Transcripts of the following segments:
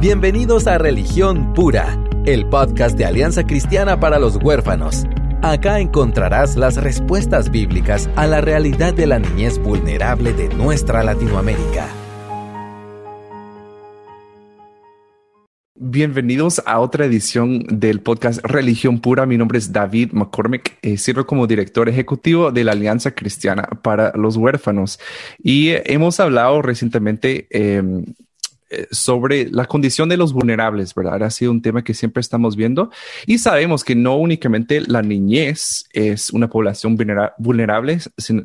Bienvenidos a Religión Pura, el podcast de Alianza Cristiana para los Huérfanos. Acá encontrarás las respuestas bíblicas a la realidad de la niñez vulnerable de nuestra Latinoamérica. Bienvenidos a otra edición del podcast Religión Pura. Mi nombre es David McCormick. Eh, sirvo como director ejecutivo de la Alianza Cristiana para los Huérfanos. Y hemos hablado recientemente eh, sobre la condición de los vulnerables, ¿verdad? Ha sido un tema que siempre estamos viendo y sabemos que no únicamente la niñez es una población vulnerable,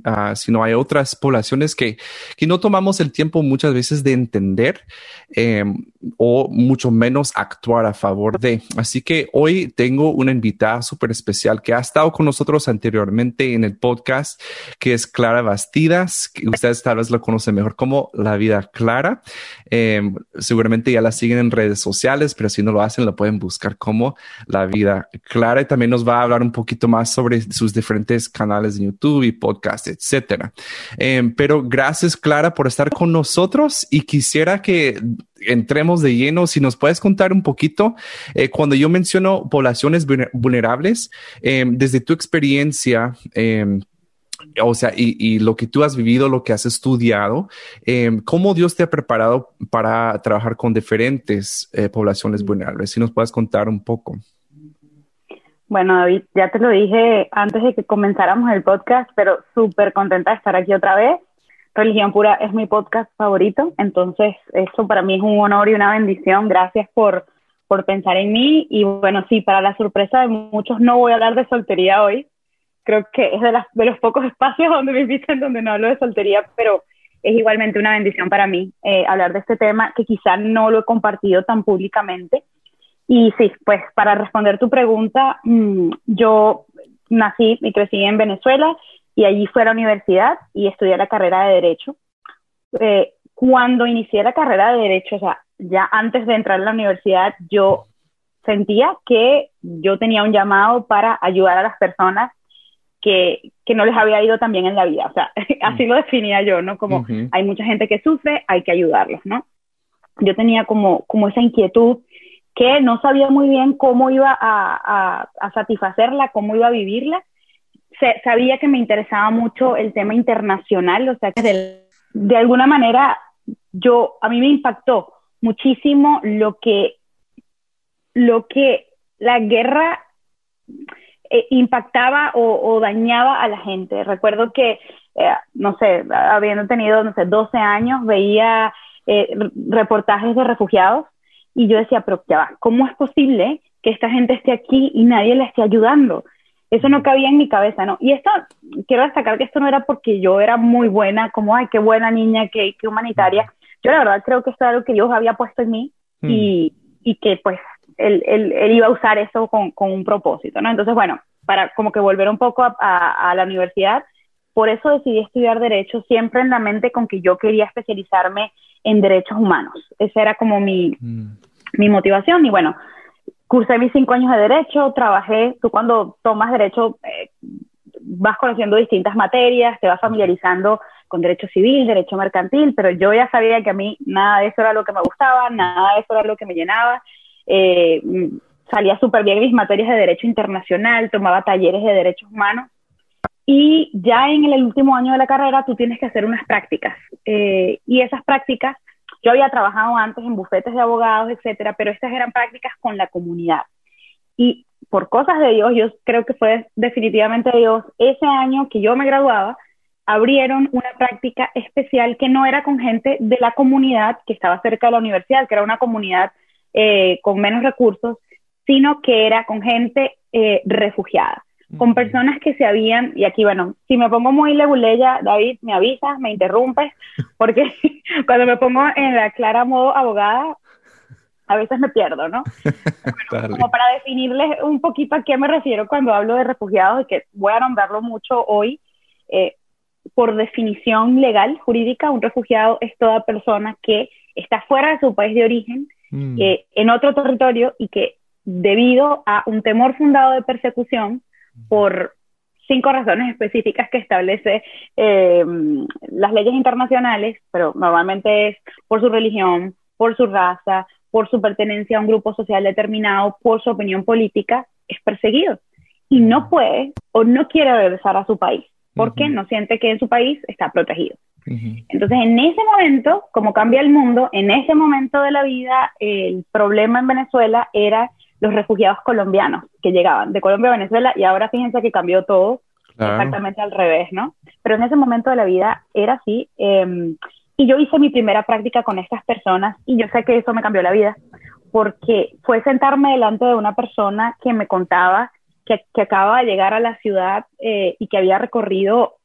ah, sino hay otras poblaciones que, que no tomamos el tiempo muchas veces de entender em, o mucho menos actuar a favor de. Así que hoy tengo una invitada súper especial que ha estado con nosotros anteriormente en el podcast, que es Clara Bastidas, ustedes tal vez lo conocen mejor como La Vida Clara. Em, seguramente ya la siguen en redes sociales, pero si no lo hacen, lo pueden buscar como La Vida Clara. Y también nos va a hablar un poquito más sobre sus diferentes canales de YouTube y podcast, etcétera. Em, pero gracias, Clara, por estar con nosotros y quisiera que entremos de lleno, si nos puedes contar un poquito, eh, cuando yo menciono poblaciones vulnerables, em, desde tu experiencia, eh, o sea, y, lo que tú has vivido, lo que has estudiado, em, ¿cómo Dios te ha preparado para trabajar con diferentes eh, poblaciones vulnerables? Si nos puedes contar un poco. Bueno, David, ya te lo dije antes de que comenzáramos el podcast, pero súper contenta de estar aquí otra vez. Religión Pura es mi podcast favorito, entonces eso para mí es un honor y una bendición. Gracias por, por pensar en mí. Y bueno, sí, para la sorpresa de muchos no voy a hablar de soltería hoy, creo que es de, las, de los pocos espacios donde me invitan donde no hablo de soltería, pero es igualmente una bendición para mí eh, hablar de este tema que quizá no lo he compartido tan públicamente. Y sí, pues para responder tu pregunta, mm, yo nací y crecí en Venezuela y allí fui a la universidad y estudié la carrera de Derecho. Eh, cuando inicié la carrera de Derecho, o sea, ya antes de entrar a la universidad, yo sentía que yo tenía un llamado para ayudar a las personas que, que, no les había ido tan bien en la vida. O sea, así mm. lo definía yo, ¿no? Como hay mucha gente que sufre, hay que ayudarlos, ¿no? Yo tenía como, como esa inquietud que no sabía muy bien cómo iba a, a, satisfacerla, cómo iba a vivirla. sabía que me interesaba mucho el tema internacional, o sea, que de, de alguna manera yo, a mí me impactó muchísimo lo que, lo que la guerra eh, impactaba o, dañaba a la gente. Recuerdo que, eh, no sé, habiendo tenido, no sé, 12 años, veía eh, reportajes de refugiados y yo decía, pero ya va, ¿cómo es posible que esta gente esté aquí y nadie le esté ayudando? Eso no cabía en mi cabeza, ¿no? Y esto, quiero destacar que esto no era porque yo era muy buena, como, ay, qué buena niña, qué, qué humanitaria. Yo la verdad creo que esto era algo que Dios había puesto en mí mm. y, y que pues él, él, iba a usar eso con, con, un propósito, ¿no? Entonces, bueno, para como que volver un poco a, a, la universidad, por eso decidí estudiar Derecho, siempre en la mente con que yo quería especializarme en derechos humanos. Esa era como mi, mm. mi motivación y bueno, cursé mis cinco años de Derecho, trabajé, tú cuando tomas Derecho eh, vas conociendo distintas materias, te vas familiarizando con derecho civil, derecho mercantil, pero yo ya sabía que a mí nada de eso era lo que me gustaba, nada de eso era lo que me llenaba eh, salía súper bien mis materias de derecho internacional, tomaba talleres de derechos humanos y ya en el último año de la carrera tú tienes que hacer unas prácticas eh, y esas prácticas, yo había trabajado antes en bufetes de abogados, etcétera, pero estas eran prácticas con la comunidad. Y por cosas de Dios, yo creo que fue definitivamente Dios, ese año que yo me graduaba, abrieron una práctica especial que no era con gente de la comunidad que estaba cerca de la universidad, que era una comunidad eh, con menos recursos, sino que era con gente eh, refugiada, con personas que se habían, y aquí, bueno, si me pongo muy leguleya, David, me avisas, me interrumpes, porque cuando me pongo en la clara modo abogada, a veces me pierdo, ¿no? como para definirles un poquito a qué me refiero cuando hablo de refugiados, y que voy a nombrarlo mucho hoy, eh, por definición legal, jurídica, un refugiado es toda persona que está fuera de su país de origen, Mm. en otro territorio y que debido a un temor fundado de persecución por cinco razones específicas que establece eh, las leyes internacionales, pero normalmente es por su religión, por su raza, por su pertenencia a un grupo social determinado, por su opinión política, es perseguido y no puede o no quiere regresar a su país porque no siente que en su país está protegido. Entonces, en ese momento, como cambia el mundo, en ese momento de la vida, el problema en Venezuela era los refugiados colombianos que llegaban de Colombia a Venezuela y ahora fíjense que cambió todo exactamente al revés, ¿no? Pero en ese momento de la vida era así. Em, y yo hice mi primera práctica con estas personas y yo sé que eso me cambió la vida porque fue sentarme delante de una persona que me contaba que, que acaba de llegar a la ciudad eh, y que había recorrido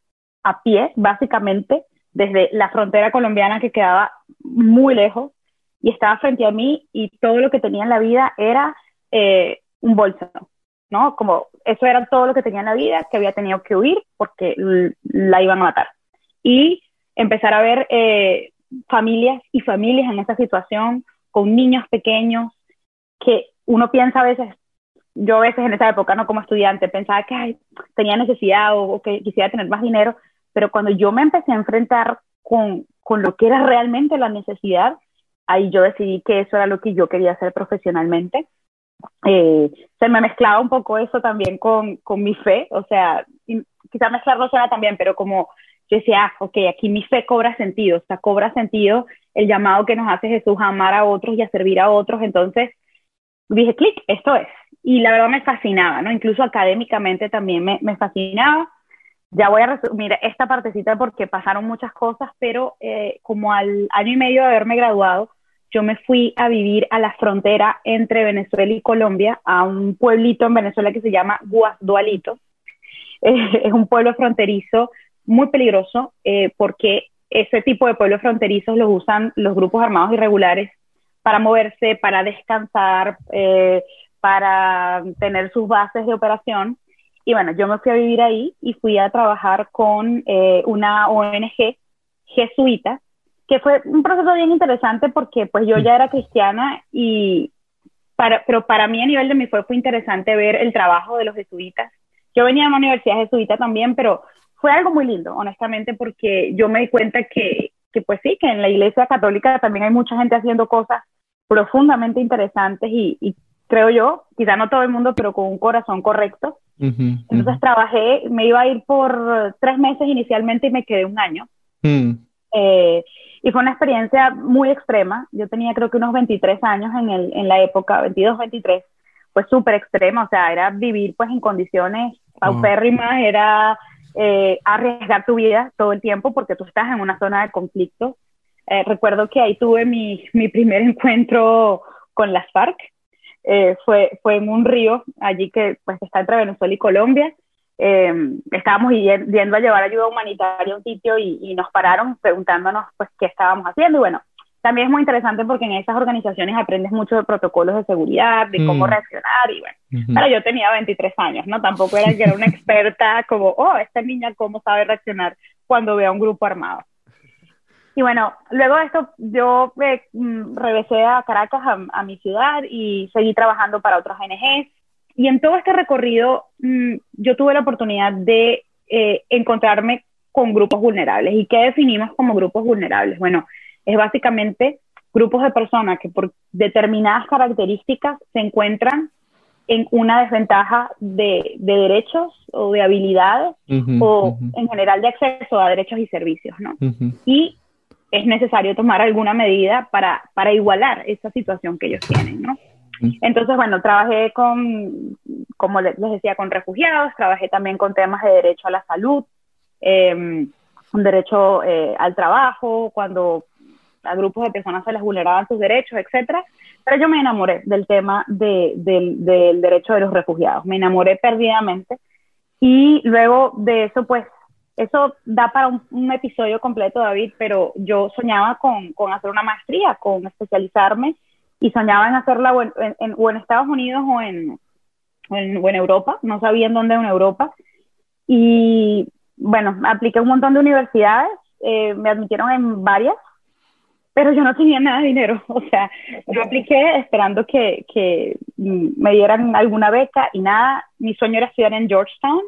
a pie, básicamente, desde la frontera colombiana que quedaba muy lejos y estaba frente a mí y todo lo que tenía en la vida era eh, un bolso, ¿no? Como eso era todo lo que tenía en la vida, que había tenido que huir porque la iban a matar. Y empezar a ver eh, familias y familias en esa situación con niños pequeños que uno piensa a veces, yo a veces en esa época, no como estudiante, pensaba que tenía necesidad o, que quisiera tener más dinero, pero cuando yo me empecé a enfrentar con, con lo que era realmente la necesidad, ahí yo decidí que eso era lo que yo quería hacer profesionalmente. Eh, se me mezclaba un poco eso también con, con mi fe, o sea, quizá mezclarlo suena también, pero como yo decía, ah, ok, aquí mi fe cobra sentido, o sea, cobra sentido el llamado que nos hace Jesús a amar a otros y a servir a otros, entonces dije, clic, esto es. Y la verdad me fascinaba, ¿no? Incluso académicamente también me, me fascinaba. Ya voy a resumir esta partecita porque pasaron muchas cosas, pero eh, como al año y medio de haberme graduado, yo me fui a vivir a la frontera entre Venezuela y Colombia, a un pueblito en Venezuela que se llama Guasdualito. Eh, es un pueblo fronterizo muy peligroso eh, porque ese tipo de pueblos fronterizos los usan los grupos armados irregulares para moverse, para descansar, eh, para tener sus bases de operación. Y bueno, yo me fui a vivir ahí y fui a trabajar con eh, una ONG jesuita, que fue un proceso bien interesante porque pues yo ya era cristiana y para, pero para mí a nivel de mi fue, fue interesante ver el trabajo de los jesuitas. Yo venía de una universidad jesuita también, pero fue algo muy lindo, honestamente, porque yo me di cuenta que, que pues sí, que en la iglesia católica también hay mucha gente haciendo cosas profundamente interesantes y, creo yo, quizá no todo el mundo, pero con un corazón correcto. Entonces trabajé, me iba a ir por tres meses inicialmente y me quedé un año. Mm. Eh, y fue una experiencia muy extrema. Yo tenía creo que unos 23 años en, el, en la época, 22, 23. Fue súper extrema, o sea, era vivir pues en condiciones paupérrimas, era eh, arriesgar tu vida todo el tiempo porque tú estás en una zona de conflicto. Eh, recuerdo que ahí tuve mi, mi, primer encuentro con las FARC. Eh, fue, fue en un río allí que pues, está entre Venezuela y Colombia. estábamos yendo a llevar ayuda humanitaria a un sitio y, y, nos pararon preguntándonos pues qué estábamos haciendo. Y bueno, también es muy interesante porque en esas organizaciones aprendes mucho de protocolos de seguridad, de cómo mm. reaccionar y bueno, pero yo tenía 23 años, ¿no? Tampoco era que era una experta como, oh, esta niña cómo sabe reaccionar cuando ve a un grupo armado. Y bueno, luego de esto yo eh, mm, regresé a Caracas, a, mi ciudad, y seguí trabajando para otras ONGs. Y en todo este recorrido mm, yo tuve la oportunidad de eh, encontrarme con grupos vulnerables. ¿Y qué definimos como grupos vulnerables? Bueno, es básicamente grupos de personas que por determinadas características se encuentran en una desventaja de, derechos o de habilidades o en general de acceso a derechos y servicios, ¿no? Y es necesario tomar alguna medida para, para igualar esa situación que ellos tienen, ¿no? Entonces, bueno, trabajé con, como les decía, con refugiados, trabajé también con temas de derecho a la salud, eh, derecho eh, al trabajo, cuando a grupos de personas se les vulneraban sus derechos, etcétera. Pero yo me enamoré del tema de, del derecho de los refugiados, me enamoré perdidamente. Y luego de eso, pues, eso da para un, episodio completo, David, pero yo soñaba con, con, hacer una maestría, con especializarme, y soñaba en hacerla o en, o en Estados Unidos o en, o en, Europa, no sabía en dónde en Europa. Y bueno, apliqué un montón de universidades, eh, me admitieron en varias, pero yo no tenía nada de dinero, o sea, yo apliqué esperando que, que me dieran alguna beca y nada, mi sueño era estudiar en Georgetown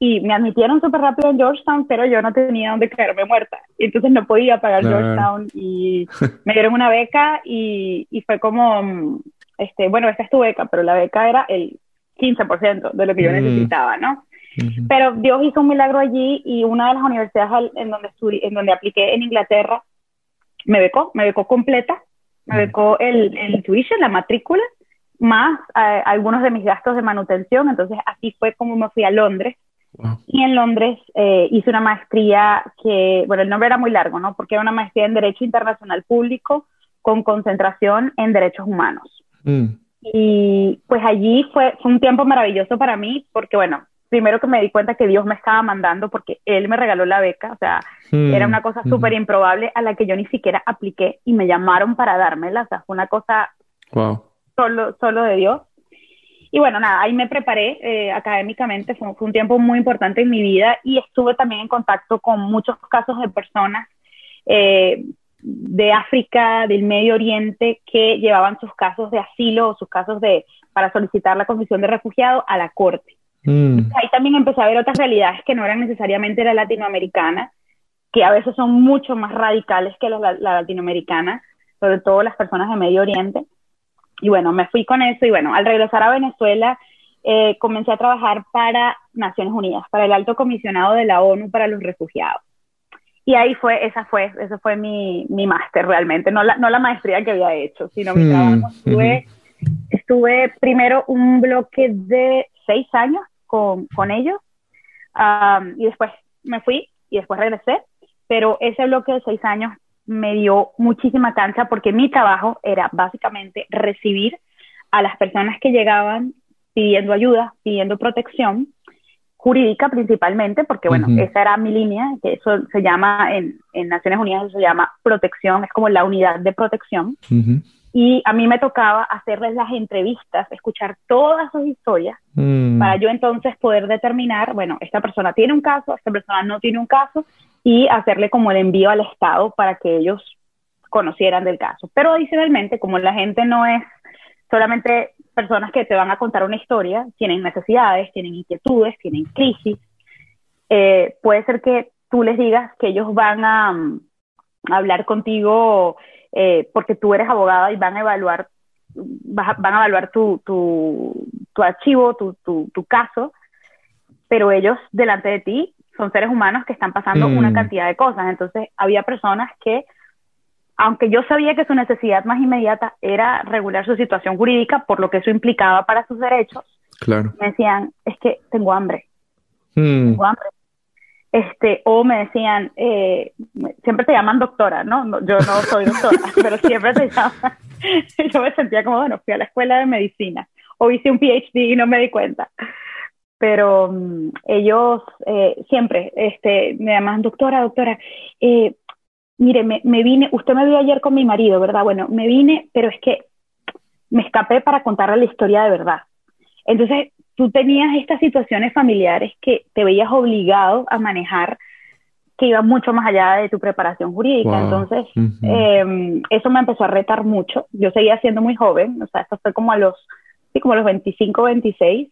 y me admitieron súper rápido en Georgetown, pero yo no tenía dónde quedarme muerta. Entonces no podía pagar Georgetown y me dieron una beca y, y, fue como, este, bueno, esta es tu beca, pero la beca era el 15% de lo que yo mm. necesitaba, ¿no? Pero Dios hizo un milagro allí y una de las universidades en donde, en donde apliqué en Inglaterra me becó, me becó completa, me mm. becó el, el tuition, la matrícula, más eh, algunos de mis gastos de manutención. Entonces así fue como me fui a Londres y en Londres eh, hice una maestría que, bueno, el nombre era muy largo, ¿no? Porque era una maestría en Derecho Internacional Público con concentración en Derechos Humanos. Mm. Y pues allí fue, un tiempo maravilloso para mí, porque bueno, primero que me di cuenta que Dios me estaba mandando porque Él me regaló la beca, o sea, mm. era una cosa súper improbable a la que yo ni siquiera apliqué y me llamaron para dármela, o sea, fue una cosa solo, solo de Dios. Y bueno, nada, ahí me preparé eh, académicamente, fue, un tiempo muy importante en mi vida y estuve también en contacto con muchos casos de personas eh, de África, del Medio Oriente, que llevaban sus casos de asilo o sus casos de para solicitar la condición de refugiado a la corte. Mm. Ahí también empecé a ver otras realidades que no eran necesariamente la latinoamericana, que a veces son mucho más radicales que la latinoamericana, sobre todo las personas de Medio Oriente. Y bueno, me fui con eso y bueno, al regresar a Venezuela eh, comencé a trabajar para Naciones Unidas, para el alto comisionado de la ONU para los refugiados. Y ahí fue, esa fue, ese fue mi, mi máster realmente, no la, no la maestría que había hecho, sino mi hmm, trabajo. Estuve, estuve primero un bloque de seis años con, con ellos y después me fui y después regresé, pero ese bloque de seis años me dio muchísima cancha porque mi trabajo era básicamente recibir a las personas que llegaban pidiendo ayuda, pidiendo protección jurídica principalmente, porque bueno, esa era mi línea, que eso se llama en, en, Naciones Unidas, eso se llama protección, es como la unidad de protección. Y a mí me tocaba hacerles las entrevistas, escuchar todas sus historias, mm. para yo entonces poder determinar, bueno, esta persona tiene un caso, esta persona no tiene un caso, y hacerle como el envío al Estado para que ellos conocieran del caso. Pero adicionalmente, como la gente no es solamente personas que te van a contar una historia, tienen necesidades, tienen inquietudes, tienen crisis, eh, puede ser que tú les digas que ellos van a, mm, hablar contigo eh, porque tú eres abogada y van a evaluar, van a evaluar tu, archivo, tu, tu caso, pero ellos delante de ti son seres humanos que están pasando una mm. cantidad de cosas. Entonces, había personas que, aunque yo sabía que su necesidad más inmediata era regular su situación jurídica, por lo que eso implicaba para sus derechos, claro. me decían, es que tengo hambre. Mm. Tengo hambre. Este, o me decían, eh, siempre te llaman doctora, ¿no? Yo no soy doctora, pero siempre te llaman. yo me sentía como, bueno, fui a la escuela de medicina o hice un PhD y no me di cuenta pero mm, ellos eh, siempre este, me llaman, doctora, doctora, eh, mire, me, me, vine, usted me vio ayer con mi marido, ¿verdad? Bueno, me vine, pero es que me escapé para contarle la historia de verdad. Entonces, tú tenías estas situaciones familiares que te veías obligado a manejar que iban mucho más allá de tu preparación jurídica. Entonces, em, eso me empezó a retar mucho. Yo seguía siendo muy joven, o sea, esto fue como a los, sí, como a los 25, 26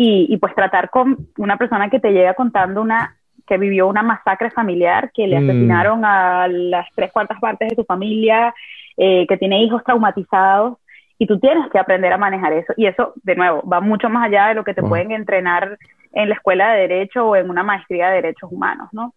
y, pues tratar con una persona que te llega contando una que vivió una masacre familiar, que le mm. asesinaron a las tres cuartas partes de su familia, eh, que tiene hijos traumatizados, y tú tienes que aprender a manejar eso. Y eso, de nuevo, va mucho más allá de lo que te pueden entrenar en la escuela de Derecho o en una maestría de Derechos Humanos, ¿no?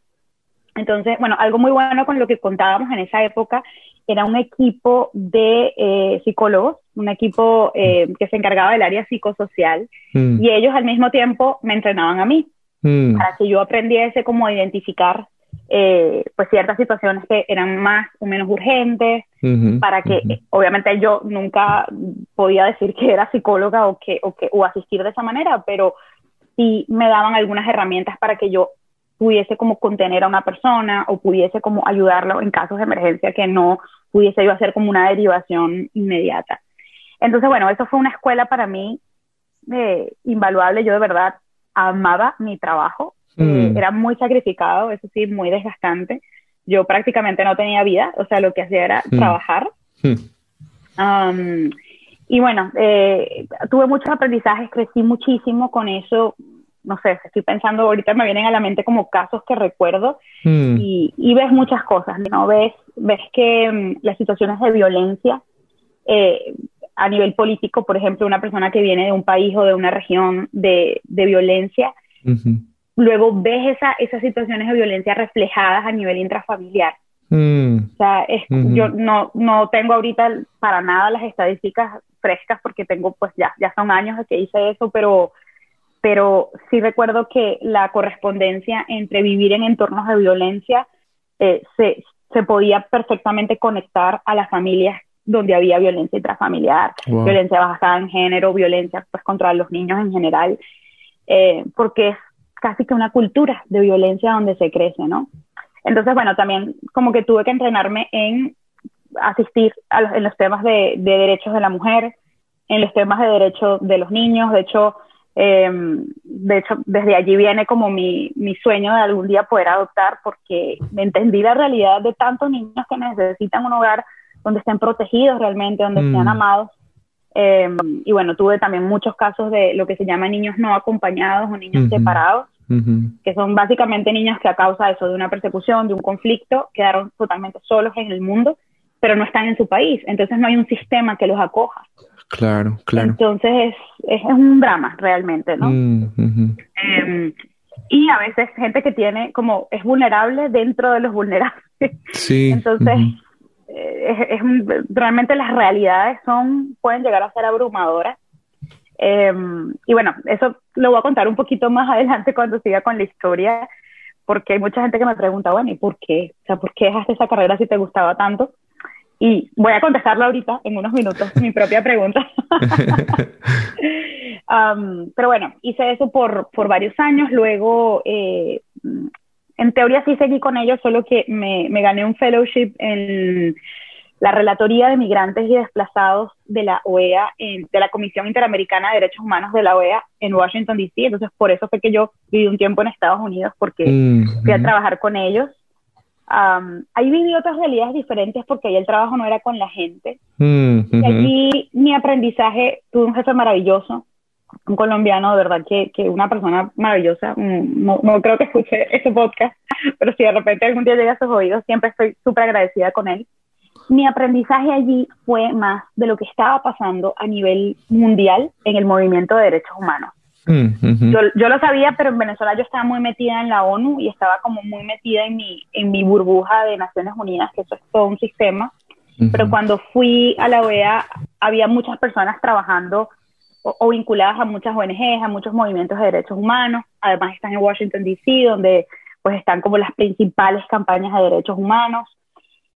Entonces, bueno, algo muy bueno con lo que contábamos en esa época era un equipo de eh, psicólogos, un equipo eh, que se encargaba del área psicosocial, mm. y ellos al mismo tiempo me entrenaban a mí, mm. para que yo aprendiese cómo identificar eh, pues ciertas situaciones que eran más o menos urgentes, para que obviamente yo nunca podía decir que era psicóloga o que, o que o asistir de esa manera, pero sí me daban algunas herramientas para que yo pudiese como contener a una persona o pudiese como ayudarlo en casos de emergencia que no pudiese yo hacer como una derivación inmediata. Entonces, bueno, eso fue una escuela para mí eh, invaluable. Yo de verdad amaba mi trabajo. Eh, era muy sacrificado, eso sí, muy desgastante. Yo prácticamente no tenía vida, o sea, lo que hacía era mm. trabajar. Mm. Um, y bueno, eh, tuve muchos aprendizajes, crecí muchísimo con eso no sé, estoy pensando, ahorita me vienen a la mente como casos que recuerdo y, ves muchas cosas, ¿no? Ves, ves que mm, las situaciones de violencia eh, a nivel político, por ejemplo, una persona que viene de un país o de una región de, violencia, luego ves esa, esas situaciones de violencia reflejadas a nivel intrafamiliar. Mm. O sea, yo no, no tengo ahorita para nada las estadísticas frescas porque tengo, pues ya, ya son años de que hice eso, pero, pero sí recuerdo que la correspondencia entre vivir en entornos de violencia eh, se, se podía perfectamente conectar a las familias donde había violencia intrafamiliar, violencia basada en género, violencia pues contra los niños en general, eh, porque es casi que una cultura de violencia donde se crece, ¿no? Entonces, bueno, también como que tuve que entrenarme en asistir a en los temas de, derechos de la mujer, en los temas de derechos de los niños. De hecho, em, de hecho, desde allí viene como mi, mi sueño de algún día poder adoptar, porque me entendí la realidad de tantos niños que necesitan un hogar donde estén protegidos realmente, donde sean mm. amados. Em, y bueno, tuve también muchos casos de lo que se llama niños no acompañados o niños separados, que son básicamente niños que a causa de eso, de una persecución, de un conflicto, quedaron totalmente solos en el mundo, pero no están en su país. Entonces no hay un sistema que los acoja. Claro, claro. Entonces es, es un drama realmente, ¿no? Mm, em, y a veces gente que tiene como es vulnerable dentro de los vulnerables. Sí. Entonces eh, es, realmente las realidades son pueden llegar a ser abrumadoras Em, y bueno, eso lo voy a contar un poquito más adelante cuando siga con la historia, porque hay mucha gente que me pregunta, bueno, ¿y por qué? O sea, ¿por qué dejaste esa carrera si te gustaba tanto? Y voy a contestarla ahorita, en unos minutos, mi propia pregunta. pero bueno, hice eso por, por varios años, luego, eh, en teoría sí seguí con ellos, solo que me, me gané un fellowship en la Relatoría de Migrantes y Desplazados de la OEA, de la Comisión Interamericana de Derechos Humanos de la OEA en Washington, D.C. Entonces, por eso fue que yo viví un tiempo en Estados Unidos, porque mm, fui a trabajar con ellos. ahí viví otras realidades diferentes porque ahí el trabajo no era con la gente. Mm, y allí mi aprendizaje, tuve un jefe maravilloso, un colombiano, de verdad, que, que una persona maravillosa. Mm, no, no creo que escuche este podcast, pero si de repente algún día llega a sus oídos, siempre estoy súper agradecida con él mi aprendizaje allí fue más de lo que estaba pasando a nivel mundial en el movimiento de derechos humanos. Mm, yo, lo sabía, pero en Venezuela yo estaba muy metida en la ONU y estaba como muy metida en mi, en mi burbuja de Naciones Unidas, que eso es todo un sistema. Pero cuando fui a la OEA, había muchas personas trabajando o, o, vinculadas a muchas ONGs, a muchos movimientos de derechos humanos. Además están en Washington, D.C., donde pues están como las principales campañas de derechos humanos.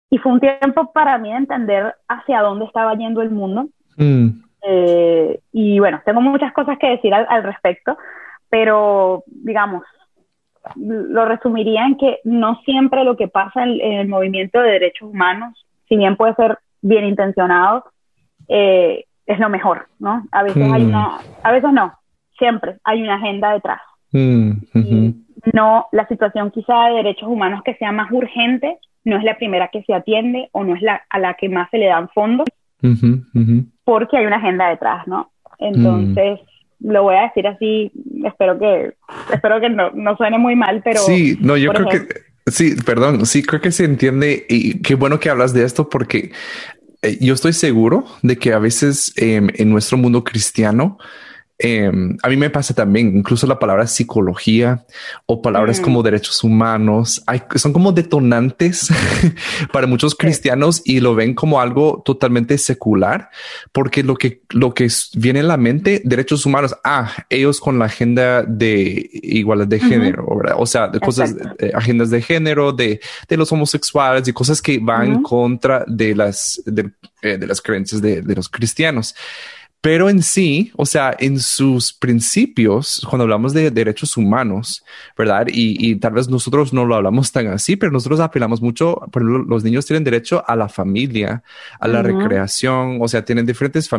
Y fue un tiempo para mí de entender hacia dónde estaba yendo el mundo. Mm. Eh, y bueno, tengo muchas cosas que decir al, respecto, pero digamos, lo resumiría en que no siempre lo que pasa en, el movimiento de derechos humanos, si bien puede ser bien intencionado, eh, es lo mejor, ¿no? A veces hay mm. una, a veces no, siempre hay una agenda detrás. Mm, y no, la situación quizá de derechos humanos que sea más urgente no es la primera que se atiende o no es la a la que más se le dan fondos, porque hay una agenda detrás, ¿no? Entonces, lo voy a decir así, espero que, espero que no, no suene muy mal, pero... Sí, no, yo creo que... Sí, perdón, sí, creo que se entiende y qué bueno que hablas de esto porque yo estoy seguro de que a veces em, en nuestro mundo cristiano Em, a mí me pasa también, incluso la palabra psicología o palabras como derechos humanos, son como detonantes para muchos cristianos y lo ven como algo totalmente secular, porque lo que, lo que viene en la mente, derechos humanos, ah, ellos con la agenda de igualdad de género, o sea, de cosas, agendas de género, de, de, los homosexuales y cosas que van contra de las, de, eh, las creencias de, de los cristianos. Pero en sí, o sea, en sus principios, cuando hablamos de derechos humanos, ¿verdad? Y, tal vez nosotros no lo hablamos tan así, pero nosotros apelamos mucho, por ejemplo, los niños tienen derecho a la familia, a la recreación, o sea, tienen diferentes uh,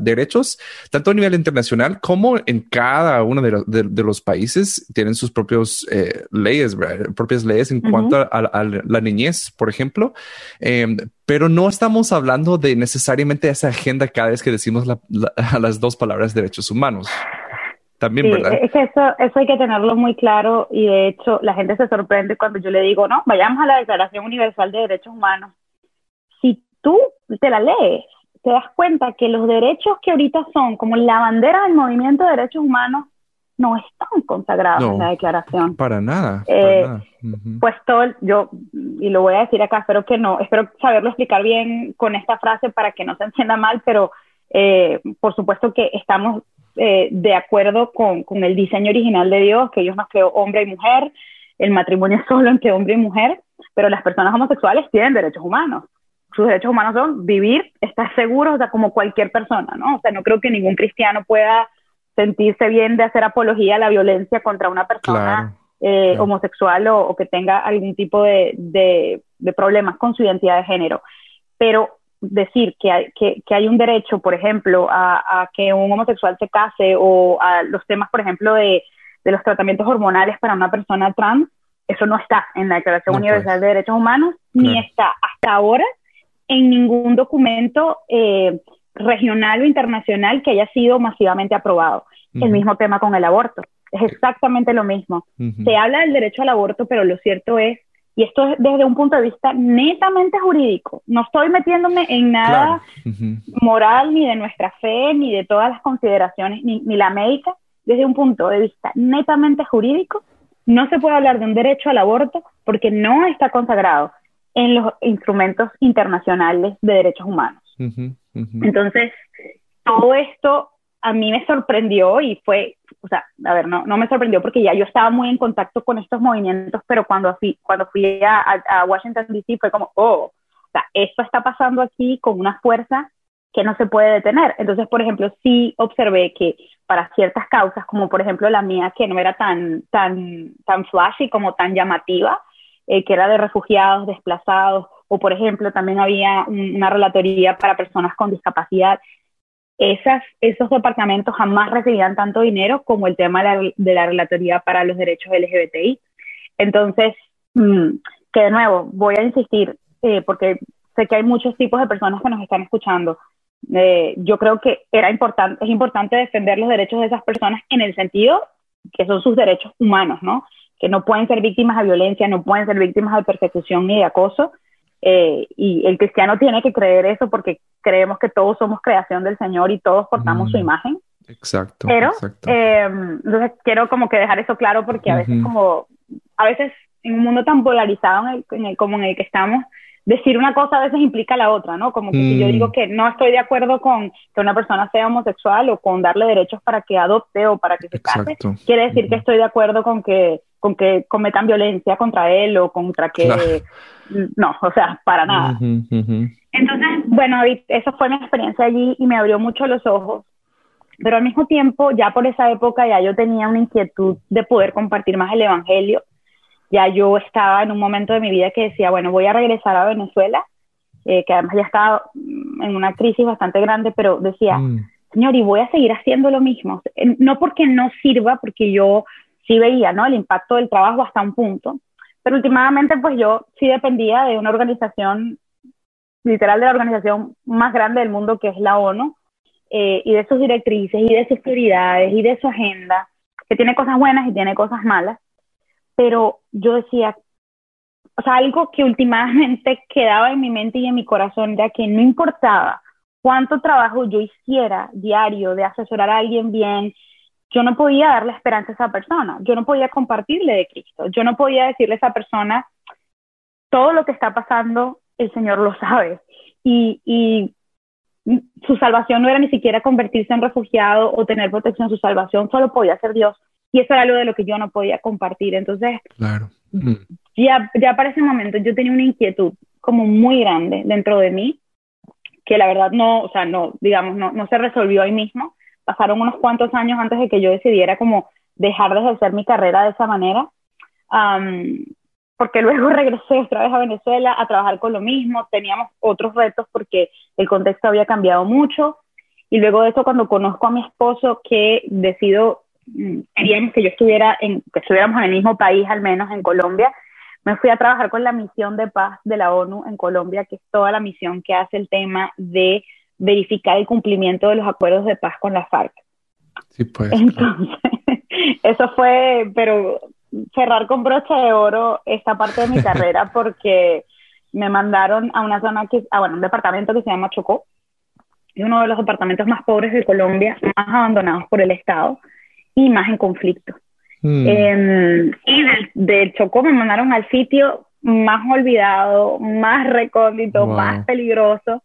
derechos, tanto a nivel internacional como en cada uno de, los países tienen sus propios eh, leyes, propias leyes en cuanto a, la niñez, por ejemplo. Eh, pero no estamos hablando de necesariamente esa agenda cada vez que decimos las dos palabras derechos humanos. también, ¿verdad? Es que eso, eso hay que tenerlo muy claro y de hecho la gente se sorprende cuando yo le digo, no, vayamos a la Declaración Universal de Derechos Humanos. Si tú te la lees, te das cuenta que los derechos que ahorita son como la bandera del movimiento de derechos humanos no están consagrados en la declaración. Para nada. Eh, pues todo, yo, y lo voy a decir acá, espero que no, espero saberlo explicar bien con esta frase para que no se entienda mal, pero eh, por supuesto que estamos eh, de acuerdo con, con, el diseño original de Dios, que Dios nos creó hombre y mujer, el matrimonio es solo entre hombre y mujer, pero las personas homosexuales tienen derechos humanos. Sus derechos humanos son vivir, estar seguros, o sea, como cualquier persona, ¿no? O sea, no creo que ningún cristiano pueda sentirse bien de hacer apología a la violencia contra una persona eh, homosexual o, que tenga algún tipo de, de, problemas con su identidad de género. Pero decir que hay, que, que hay un derecho, por ejemplo, a, a, que un homosexual se case o a los temas, por ejemplo, de, de los tratamientos hormonales para una persona trans, eso no está en la Declaración Universal de Derechos Humanos, ni está hasta ahora en ningún documento eh, regional o internacional que haya sido masivamente aprobado. El mismo tema con el aborto. Es exactamente lo mismo. Se habla del derecho al aborto, pero lo cierto es, y esto es desde un punto de vista netamente jurídico, no estoy metiéndome en nada moral, ni de nuestra fe, ni de todas las consideraciones, ni, ni la médica, desde un punto de vista netamente jurídico, no se puede hablar de un derecho al aborto porque no está consagrado en los instrumentos internacionales de derechos humanos. Entonces, todo esto a mí me sorprendió y fue, o sea, a ver, no, no me sorprendió porque ya yo estaba muy en contacto con estos movimientos, pero cuando fui, cuando fui a, a Washington, D.C. fue como, oh, o sea, esto está pasando aquí con una fuerza que no se puede detener. Entonces, por ejemplo, sí observé que para ciertas causas, como por ejemplo la mía, que no era tan, tan, tan flashy como tan llamativa, eh, que era de refugiados, desplazados, o por ejemplo también había una relatoría para personas con discapacidad. Esas, esos departamentos jamás recibían tanto dinero como el tema de la, relatoría para los derechos LGBTI. Entonces, mm, que de nuevo, voy a insistir, eh, porque sé que hay muchos tipos de personas que nos están escuchando. Eh, yo creo que era importante, es importante defender los derechos de esas personas en el sentido que son sus derechos humanos, ¿no? Que no pueden ser víctimas de violencia, no pueden ser víctimas de persecución ni de acoso, eh, y el cristiano tiene que creer eso porque creemos que todos somos creación del Señor y todos portamos su mm, imagen. Exacto. Pero, exacto. Eh, entonces quiero como que dejar eso claro porque a veces como, a veces en un mundo tan polarizado en el, como en el que estamos, decir una cosa a veces implica la otra, ¿no? Como que si yo digo mm. que no estoy de acuerdo con que una persona sea homosexual o con darle derechos para que adopte o para que se case, quiere decir que estoy de acuerdo con que con que cometan violencia contra él o contra que no, o sea, para nada. Entonces, bueno, esa fue mi experiencia allí y me abrió mucho los ojos. Pero al mismo tiempo, ya por esa época ya yo tenía una inquietud de poder compartir más el evangelio. Ya yo estaba en un momento de mi vida que decía, bueno, voy a regresar a Venezuela, eh, que además ya estaba en una crisis bastante grande, pero decía, mm. señor, y voy a seguir haciendo lo mismo. No porque no sirva, porque yo sí veía, ¿no? El impacto del trabajo hasta un punto, pero últimamente, pues yo sí dependía de una organización, literal de la organización más grande del mundo, que es la ONU, eh, y de sus directrices, y de sus prioridades, y de su agenda, que tiene cosas buenas y tiene cosas malas. Pero yo decía, o sea, algo que últimamente quedaba en mi mente y en mi corazón era que no importaba cuánto trabajo yo hiciera diario de asesorar a alguien bien, yo no podía darle esperanza a esa persona, yo no podía compartirle de Cristo, yo no podía decirle a esa persona, todo lo que está pasando, el Señor lo sabe. Y, y su salvación no era ni siquiera convertirse en refugiado o tener protección, su salvación solo podía ser Dios. Y eso era algo de lo que yo no podía compartir. Entonces, claro. Mm. ya, ya para ese momento yo tenía una inquietud como muy grande dentro de mí, que la verdad no, o sea, no, digamos, no, no se resolvió ahí mismo pasaron unos cuantos años antes de que yo decidiera como dejar de ejercer mi carrera de esa manera, porque luego regresé otra vez a Venezuela a trabajar con lo mismo, teníamos otros retos porque el contexto había cambiado mucho, y luego de eso cuando conozco a mi esposo que decido, mm, queríamos que yo estuviera, en, que estuviéramos en el mismo país al menos, en Colombia, me fui a trabajar con la misión de paz de la ONU en Colombia, que es toda la misión que hace el tema de verificar el cumplimiento de los acuerdos de paz con la FARC. Sí, pues. Entonces, eso fue, pero cerrar con brocha de oro esta parte de mi carrera porque me mandaron a una zona que, ah, bueno, un departamento que se llama Chocó, es uno de los departamentos más pobres de Colombia, más abandonados por el Estado y más en conflicto. Mm. Em, y del, del Chocó me mandaron al sitio más olvidado, más recóndito, Wow. más peligroso.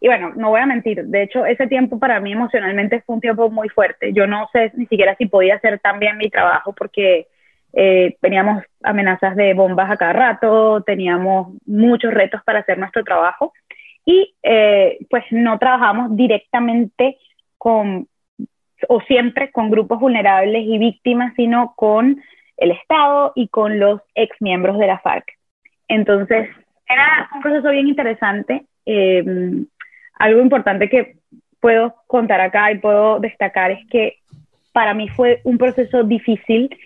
Y bueno, no voy a mentir, de hecho ese tiempo para mí emocionalmente fue un tiempo muy fuerte. Yo no sé ni siquiera si podía hacer tan bien mi trabajo porque eh, teníamos amenazas de bombas a cada rato, teníamos muchos retos para hacer nuestro trabajo y eh, pues no trabajamos directamente con o siempre con grupos vulnerables y víctimas, sino con el Estado y con los ex miembros de la FARC. Entonces, era un proceso bien interesante. Eh, algo importante que puedo contar acá y puedo destacar es que para mí fue un proceso difícil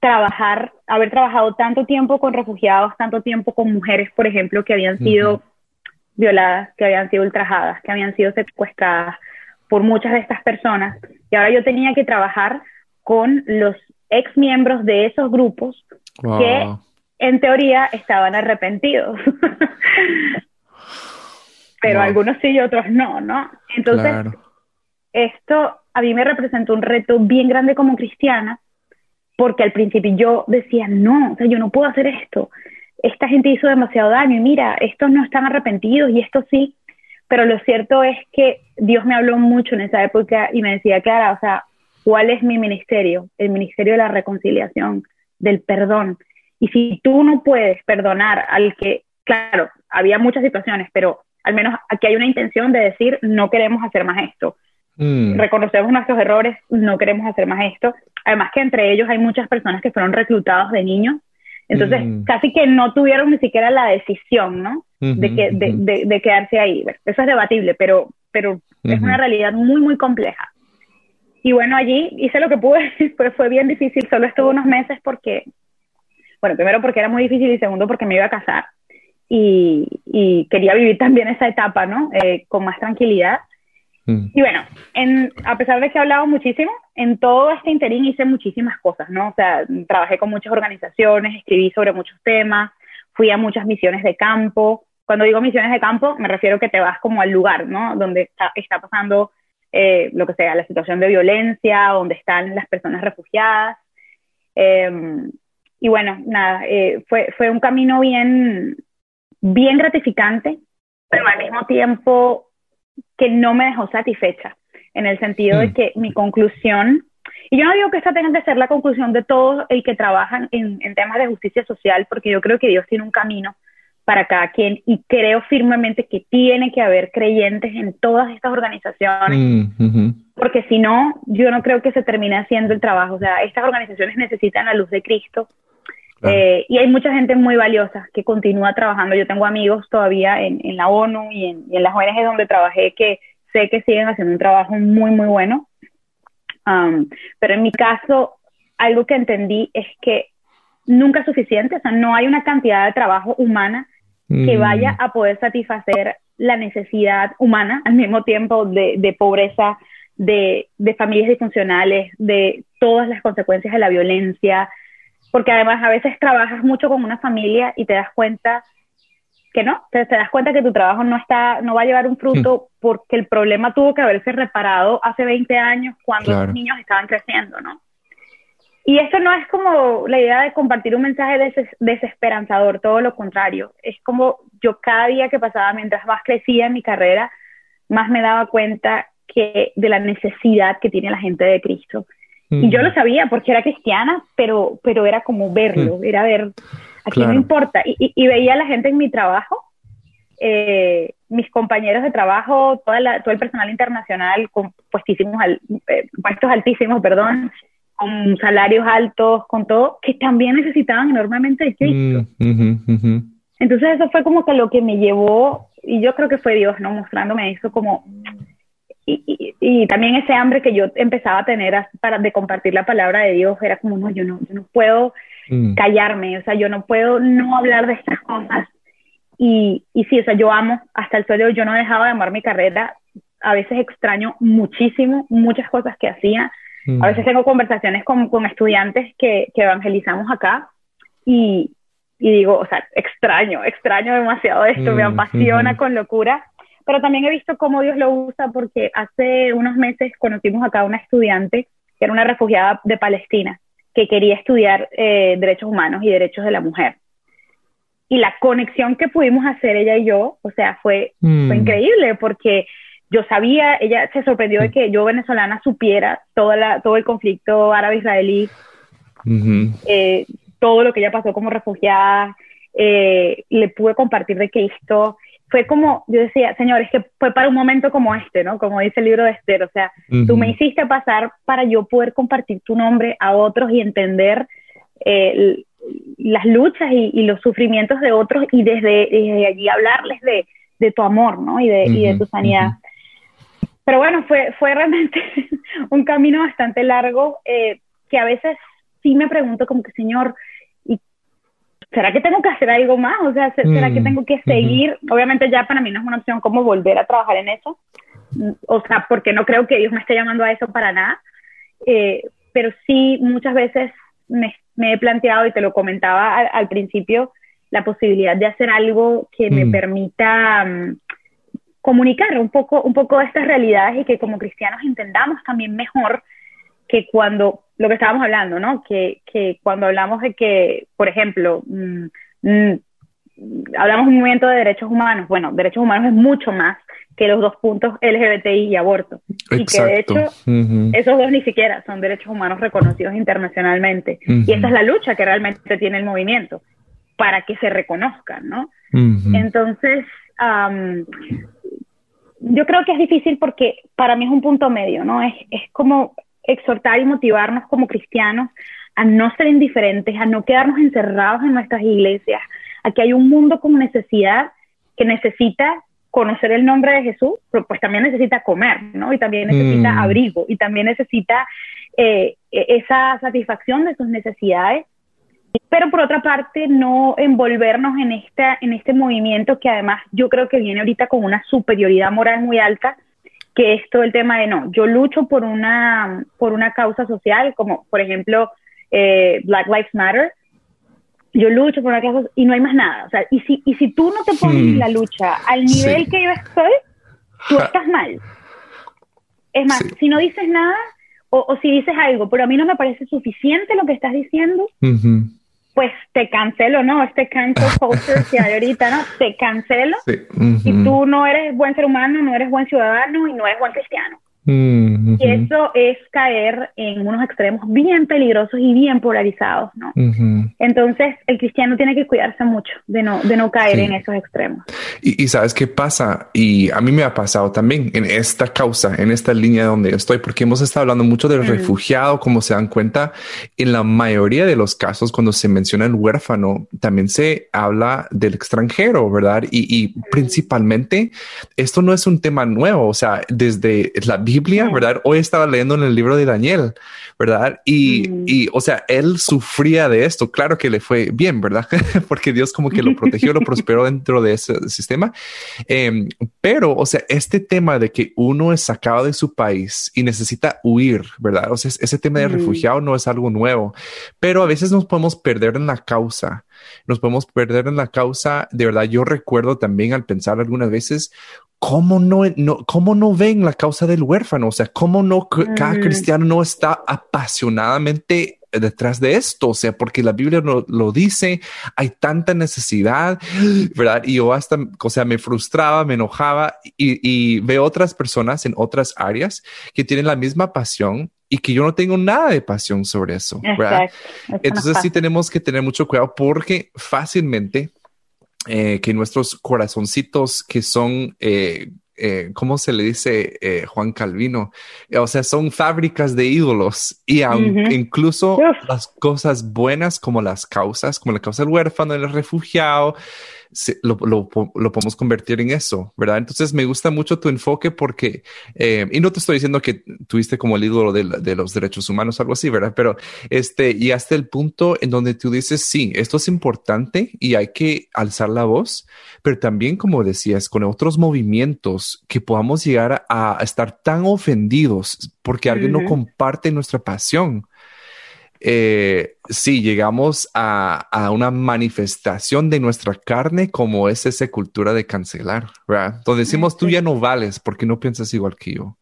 trabajar, haber trabajado tanto tiempo con refugiados, tanto tiempo con mujeres, por ejemplo, que habían sido violadas, que habían sido ultrajadas, que habían sido secuestradas por muchas de estas personas. Y ahora yo tenía que trabajar con los ex miembros de esos grupos Wow. que en teoría estaban arrepentidos. Pero Wow. algunos sí y otros no, ¿no? Entonces, Claro. esto a mí me representó un reto bien grande como cristiana, porque al principio yo decía, no, o sea, yo no puedo hacer esto. Esta gente hizo demasiado daño y mira, estos no están arrepentidos y estos sí. Pero lo cierto es que Dios me habló mucho en esa época y me decía, Clara, o sea, ¿cuál es mi ministerio? El ministerio de la reconciliación, del perdón. Y si tú no puedes perdonar al que, claro, había muchas situaciones, pero al menos aquí hay una intención de decir, no queremos hacer más esto Mm. reconocemos nuestros errores, no queremos hacer más esto. Además que entre ellos hay muchas personas que fueron reclutados de niños, entonces Mm. casi que no tuvieron ni siquiera la decisión, ¿no? de, que, de, de- de quedarse ahí. Eso es debatible, pero, pero es una realidad muy, muy compleja. Y bueno, allí hice lo que pude, pues fue bien difícil, solo estuve unos meses porque, bueno, primero porque era muy difícil y segundo porque me iba a casar y, y quería vivir también esa etapa, ¿no? Eh, con más tranquilidad. Mm. Y bueno, en, a pesar de que he hablado muchísimo, en todo este interín hice muchísimas cosas, ¿no? O sea, trabajé con muchas organizaciones, escribí sobre muchos temas, fui a muchas misiones de campo. Cuando digo misiones de campo, me refiero que te vas como al lugar, ¿no? Donde está, está pasando eh, lo que sea, la situación de violencia, donde están las personas refugiadas. Eh, y bueno, nada, eh, fue, fue un camino bien, bien gratificante, pero al mismo tiempo que no me dejó satisfecha, en el sentido de Mm. que mi conclusión, y yo no digo que esta tenga que ser la conclusión de todo el que trabaja en, en temas de justicia social, porque yo creo que Dios tiene un camino para cada quien y creo firmemente que tiene que haber creyentes en todas estas organizaciones, Mm, porque si no, yo no creo que se termine haciendo el trabajo. O sea, estas organizaciones necesitan la luz de Cristo. Claro. Eh, y hay mucha gente muy valiosa que continúa trabajando. Yo tengo amigos todavía en, en la ONU y en, y en las ONG donde trabajé que sé que siguen haciendo un trabajo muy, muy bueno. Um, pero en mi caso, algo que entendí es que nunca es suficiente, o sea, no hay una cantidad de trabajo humana que Mm. vaya a poder satisfacer la necesidad humana al mismo tiempo de, de pobreza, de, de familias disfuncionales, de todas las consecuencias de la violencia, porque además a veces trabajas mucho con una familia y te das cuenta que no, te, te das cuenta que tu trabajo no está, no va a llevar un fruto porque el problema tuvo que haberse reparado hace 20 años cuando Claro. los niños estaban creciendo, ¿no? Y esto no es como la idea de compartir un mensaje des- desesperanzador, todo lo contrario. Es como yo cada día que pasaba, mientras más crecía en mi carrera, más me daba cuenta que de la necesidad que tiene la gente de Cristo. Y yo lo sabía porque era cristiana, pero, pero era como verlo, era ver, aquí Claro. no importa. Y, y- y veía a la gente en mi trabajo, eh, mis compañeros de trabajo, toda la- todo el personal internacional con puestísimos al- eh, puestos altísimos, perdón, con salarios altos, con todo, que también necesitaban enormemente de Cristo. Mm. Entonces eso fue como que lo que me llevó, y yo creo que fue Dios, ¿no? Mostrándome eso como... Y, y- y también ese hambre que yo empezaba a tener para, de compartir la palabra de Dios, era como, no, yo no, yo no puedo Mm. callarme, o sea, yo no puedo no hablar de estas cosas. Y, y sí, o sea, yo amo hasta el hoy, yo no dejaba de amar mi carrera a veces extraño muchísimo muchas cosas que hacía. A veces tengo conversaciones con, con estudiantes que, que, evangelizamos acá y, y, digo, o sea, extraño, extraño demasiado esto, me apasiona con locura, pero también he visto cómo Dios lo usa porque hace unos meses conocimos acá a una estudiante que era una refugiada de Palestina que quería estudiar eh, derechos humanos y derechos de la mujer. Y la conexión que pudimos hacer ella y yo, o sea, fue, fue mm. increíble porque yo sabía, ella se sorprendió de que yo venezolana supiera toda la, todo el conflicto árabe-israelí, eh, todo lo que ella pasó como refugiada, eh, le pude compartir de Cristo. Fue como, yo decía, Señor, es que fue para un momento como este, ¿no? Como dice el libro de Esther, o sea, tú me hiciste pasar para yo poder compartir tu nombre a otros y entender eh, las luchas y, los sufrimientos de otros y desde, allí hablarles de, de, tu amor, ¿no? Y de, y de tu sanidad pero bueno, fue, fue realmente un camino bastante largo eh, que a veces sí me pregunto como que, Señor, ¿y ¿será que tengo que hacer algo más? O sea, ¿será que mm, tengo que seguir? Obviamente ya para mí no es una opción como volver a trabajar en eso. O sea, porque no creo que Dios me esté llamando a eso para nada. Eh, pero sí, muchas veces me, he planteado, y te lo comentaba al, principio, la posibilidad de hacer algo que me mm. permita... Mm, comunicar un poco, un poco estas realidades y que como cristianos entendamos también mejor que cuando, lo que estábamos hablando, ¿no? Que, que cuando hablamos de que, por ejemplo, mm, mm, hablamos de un movimiento de derechos humanos, bueno, derechos humanos es mucho más que los dos puntos LGBTI y aborto. Y que de hecho, esos dos ni siquiera son derechos humanos reconocidos internacionalmente. Y esa es la lucha que realmente tiene el movimiento, para que se reconozcan, ¿no? Entonces, yo creo que es difícil porque para mí es un punto medio, ¿no? Es, es como exhortar y motivarnos como cristianos a no ser indiferentes, a no quedarnos encerrados en nuestras iglesias, a que hay un mundo con necesidad que necesita conocer el nombre de Jesús, pero pues también necesita comer, ¿no? Y también necesita mm. abrigo, y también necesita eh, e-, esa satisfacción de sus necesidades pero por otra parte no envolvernos en, esta, en este movimiento que además yo creo que viene ahorita con una superioridad moral muy alta, que es todo el tema de no, yo lucho por una, por una causa social, como por ejemplo eh, Black Lives Matter, yo lucho por una causa y no hay más nada. O sea, y si, y si tú no te pones en la lucha al nivel que yo estoy, tú estás mal. Es más, si no dices nada, o, si dices algo, pero a mí no me parece suficiente lo que estás diciendo, pues te cancelo, ¿no? Este cancel culture que hay ahorita, ¿no? Te cancelo. Y tú no eres buen ser humano, no eres buen ciudadano y no eres buen cristiano. Y eso es caer en unos extremos bien peligrosos y bien polarizados, ¿no? Entonces, el cristiano tiene que cuidarse mucho de no, de no caer en esos extremos. Y, sabes qué pasa, y a mí me ha pasado también en esta causa, en esta línea donde estoy, porque hemos estado hablando mucho del refugiado, como se dan cuenta, en la mayoría de los casos, cuando se menciona el huérfano, también se habla del extranjero, ¿verdad? Y, y principalmente, esto no es un tema nuevo, o sea, desde la Biblia, Biblia, ¿verdad? Hoy estaba leyendo en el libro de Daniel, ¿verdad? Y, mm. y, o sea, él sufría de esto. Claro que le fue bien, ¿verdad? Porque Dios como que lo protegió, lo prosperó dentro de ese sistema. Em, pero, o sea, este tema de que uno es sacado de su país y necesita huir, ¿verdad? O sea, ese tema de mm. refugiado no es algo nuevo, pero a veces nos podemos perder en la causa nos podemos perder en la causa. De verdad, yo recuerdo también al pensar algunas veces ¿cómo no, no, cómo no ven la causa del huérfano? O sea, ¿cómo no cada mm. cristiano no está apasionadamente detrás de esto? O sea, porque la Biblia lo, lo, dice, hay tanta necesidad, ¿verdad? Y yo hasta, o sea, me frustraba, me enojaba y, y veo otras personas en otras áreas que tienen la misma pasión y que yo no tengo nada de pasión sobre eso, ¿verdad? Entonces sí tenemos que tener mucho cuidado porque fácilmente eh, que nuestros corazoncitos que son, eh, eh, ¿cómo se le dice Juan Calvino? O sea, son fábricas de ídolos y incluso las cosas buenas como las causas, como la causa del huérfano, del refugiado, lo, lo, lo, podemos convertir en eso, ¿verdad? Entonces me gusta mucho tu enfoque porque, eh, y no te estoy diciendo que tuviste como el ídolo de, de, los derechos humanos, algo así, ¿verdad? Pero este, y hasta el punto en donde tú dices, sí, esto es importante y hay que alzar la voz, pero también, como decías, con otros movimientos que podamos llegar a, estar tan ofendidos porque alguien no comparte nuestra pasión eh, sí, llegamos a, a, una manifestación de nuestra carne como es esa cultura de cancelar, ¿verdad? Donde decimos, tú ya no vales porque no piensas igual que yo.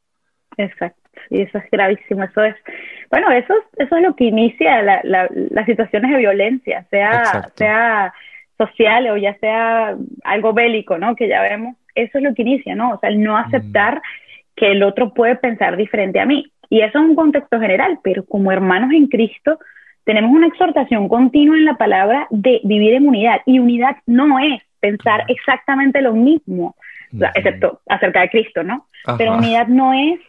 Exacto, y eso es gravísimo, eso es, bueno, eso, eso es lo que inicia la, la, las situaciones de violencia, sea, sea social o ya sea algo bélico, ¿no? Que ya vemos, eso es lo que inicia, ¿no? O sea, el no aceptar que el otro puede pensar diferente a mí. Y eso es un contexto general, pero como hermanos en Cristo tenemos una exhortación continua en la palabra de vivir en unidad. Y unidad no es pensar exactamente lo mismo, excepto acerca de Cristo, ¿no? Pero unidad no es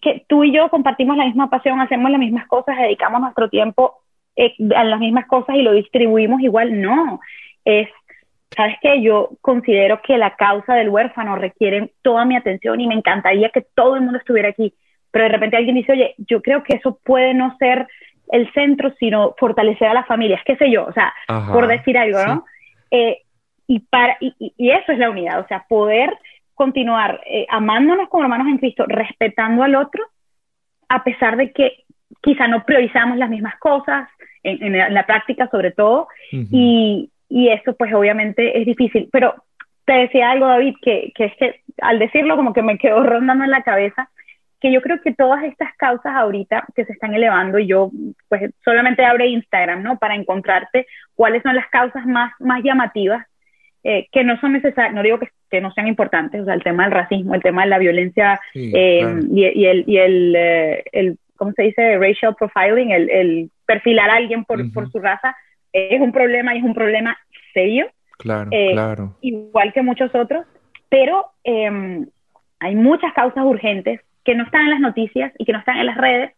que tú y yo compartimos la misma pasión, hacemos las mismas cosas, dedicamos nuestro tiempo eh, a las mismas cosas y lo distribuimos igual. No, es sabes que yo considero que la causa del huérfano requiere toda mi atención y me encantaría que todo el mundo estuviera aquí pero de repente alguien dice, oye, yo creo que eso puede no ser el centro, sino fortalecer a las familias, qué sé yo, o sea, por decir algo, ¿no? Eh, y, para, y, y, eso es la unidad, o sea, poder continuar eh, amándonos como hermanos en Cristo, respetando al otro, a pesar de que quizá no priorizamos las mismas cosas, en, la práctica sobre todo, y, y eso pues obviamente es difícil. Pero te decía algo, David, que, que es que al decirlo como que me quedó rondando en la cabeza, que yo creo que todas estas causas ahorita que se están elevando, y yo pues solamente abre Instagram, ¿no? Para encontrarte cuáles son las causas más, más llamativas, eh, que no son necesarias, no digo que, que, no sean importantes, o sea, el tema del racismo, el tema de la violencia eh, y, y, el, y el, eh, el, ¿cómo se dice? Racial profiling, el, el perfilar a alguien por, por su raza, es un problema y es un problema serio. Claro, claro. Igual que muchos otros, pero em, hay muchas causas urgentes que no están en las noticias y que no están en las redes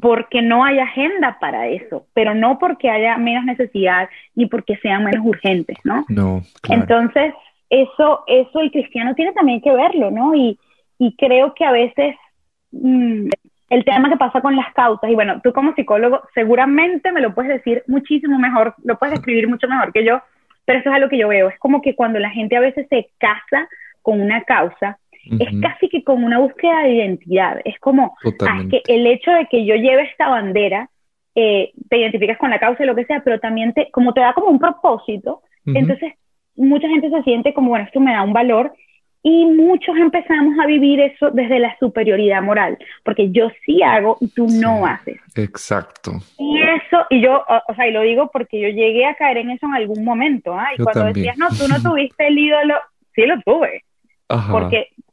porque no hay agenda para eso, pero no porque haya menos necesidad ni porque sean menos urgentes, ¿no? No. Entonces, eso, eso el cristiano tiene también que verlo, ¿no? Y, y creo que a veces mm, el tema que pasa con las causas, y bueno, tú como psicólogo seguramente me lo puedes decir muchísimo mejor, lo puedes describir mucho mejor que yo, pero eso es algo que yo veo, es como que cuando la gente a veces se casa con una causa, es casi que como una búsqueda de identidad. Es como ah, que el hecho de que yo lleve esta bandera, eh, te identificas con la causa y lo que sea, pero también te, como te da como un propósito, entonces mucha gente se siente como, bueno, esto me da un valor y muchos empezamos a vivir eso desde la superioridad moral, porque yo sí hago y tú no haces. Exacto. Y eso, y yo, o, sea, y lo digo porque yo llegué a caer en eso en algún momento, ¿ah? Y cuando decías, no, tú no tuviste el ídolo, sí lo tuve. Porque Ah,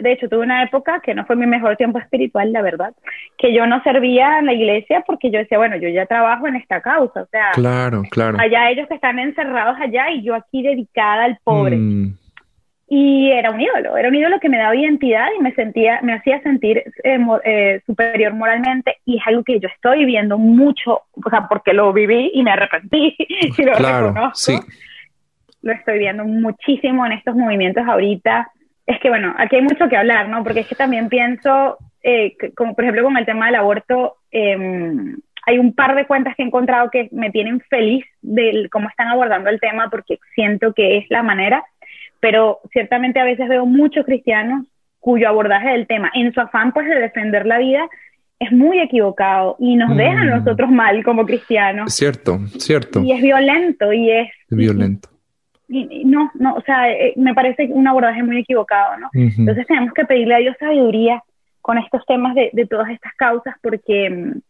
de hecho, tuve una época que no fue mi mejor tiempo espiritual, la verdad, que yo no servía en la iglesia porque yo decía, bueno, yo ya trabajo en esta causa, o sea, claro, claro. allá ellos que están encerrados allá y yo aquí dedicada al pobre. Mm. Y era un ídolo, era un ídolo que me daba identidad y me sentía, me hacía sentir eh, eh, superior moralmente y es algo que yo estoy viendo mucho, o sea, porque lo viví y me arrepentí y lo claro, Sí. Lo estoy viendo muchísimo en estos movimientos ahorita es que bueno, aquí hay mucho que hablar, ¿no? Porque es que también pienso, eh, como por ejemplo con el tema del aborto, em, hay un par de cuentas que he encontrado que me tienen feliz de cómo están abordando el tema porque siento que es la manera, pero ciertamente a veces veo muchos cristianos cuyo abordaje del tema, en su afán pues de defender la vida, es muy equivocado y nos deja a mm. nosotros mal como cristianos. Cierto, cierto. Y es violento y es... es violento no, no, o sea, eh, me parece un abordaje muy equivocado, ¿no? Entonces tenemos que pedirle a Dios sabiduría con estos temas de, de todas estas causas porque, mm,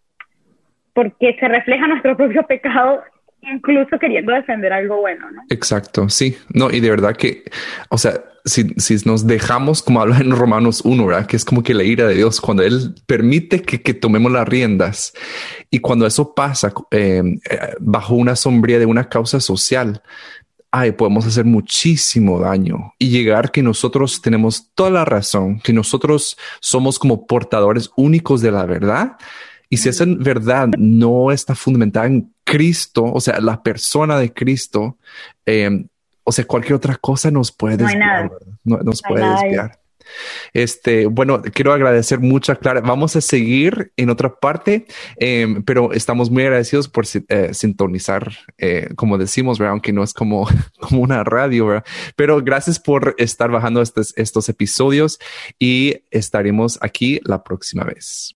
porque se refleja nuestro propio pecado incluso queriendo defender algo bueno, ¿no? Exacto, sí. No, y de verdad que, o sea, si, si nos dejamos, como habla en Romanos 1, ¿verdad? Que es como que la ira de Dios, cuando Él permite que, que tomemos las riendas y cuando eso pasa eh, eh, bajo una sombría de una causa social, ay, podemos hacer muchísimo daño y llegar que nosotros tenemos toda la razón, que nosotros somos como portadores únicos de la verdad. Y si esa verdad no está fundamentada en Cristo, o sea, la persona de Cristo, eh, o sea, cualquier otra cosa nos puede desviar, nos puede desviar. Este, bueno, quiero agradecer mucho a Clara. Vamos a seguir en otra parte, em, pero estamos muy agradecidos por eh, sintonizar, eh, como decimos, aunque no es como, como una radio, pero gracias por estar bajando estos, estos episodios y estaremos aquí la próxima vez.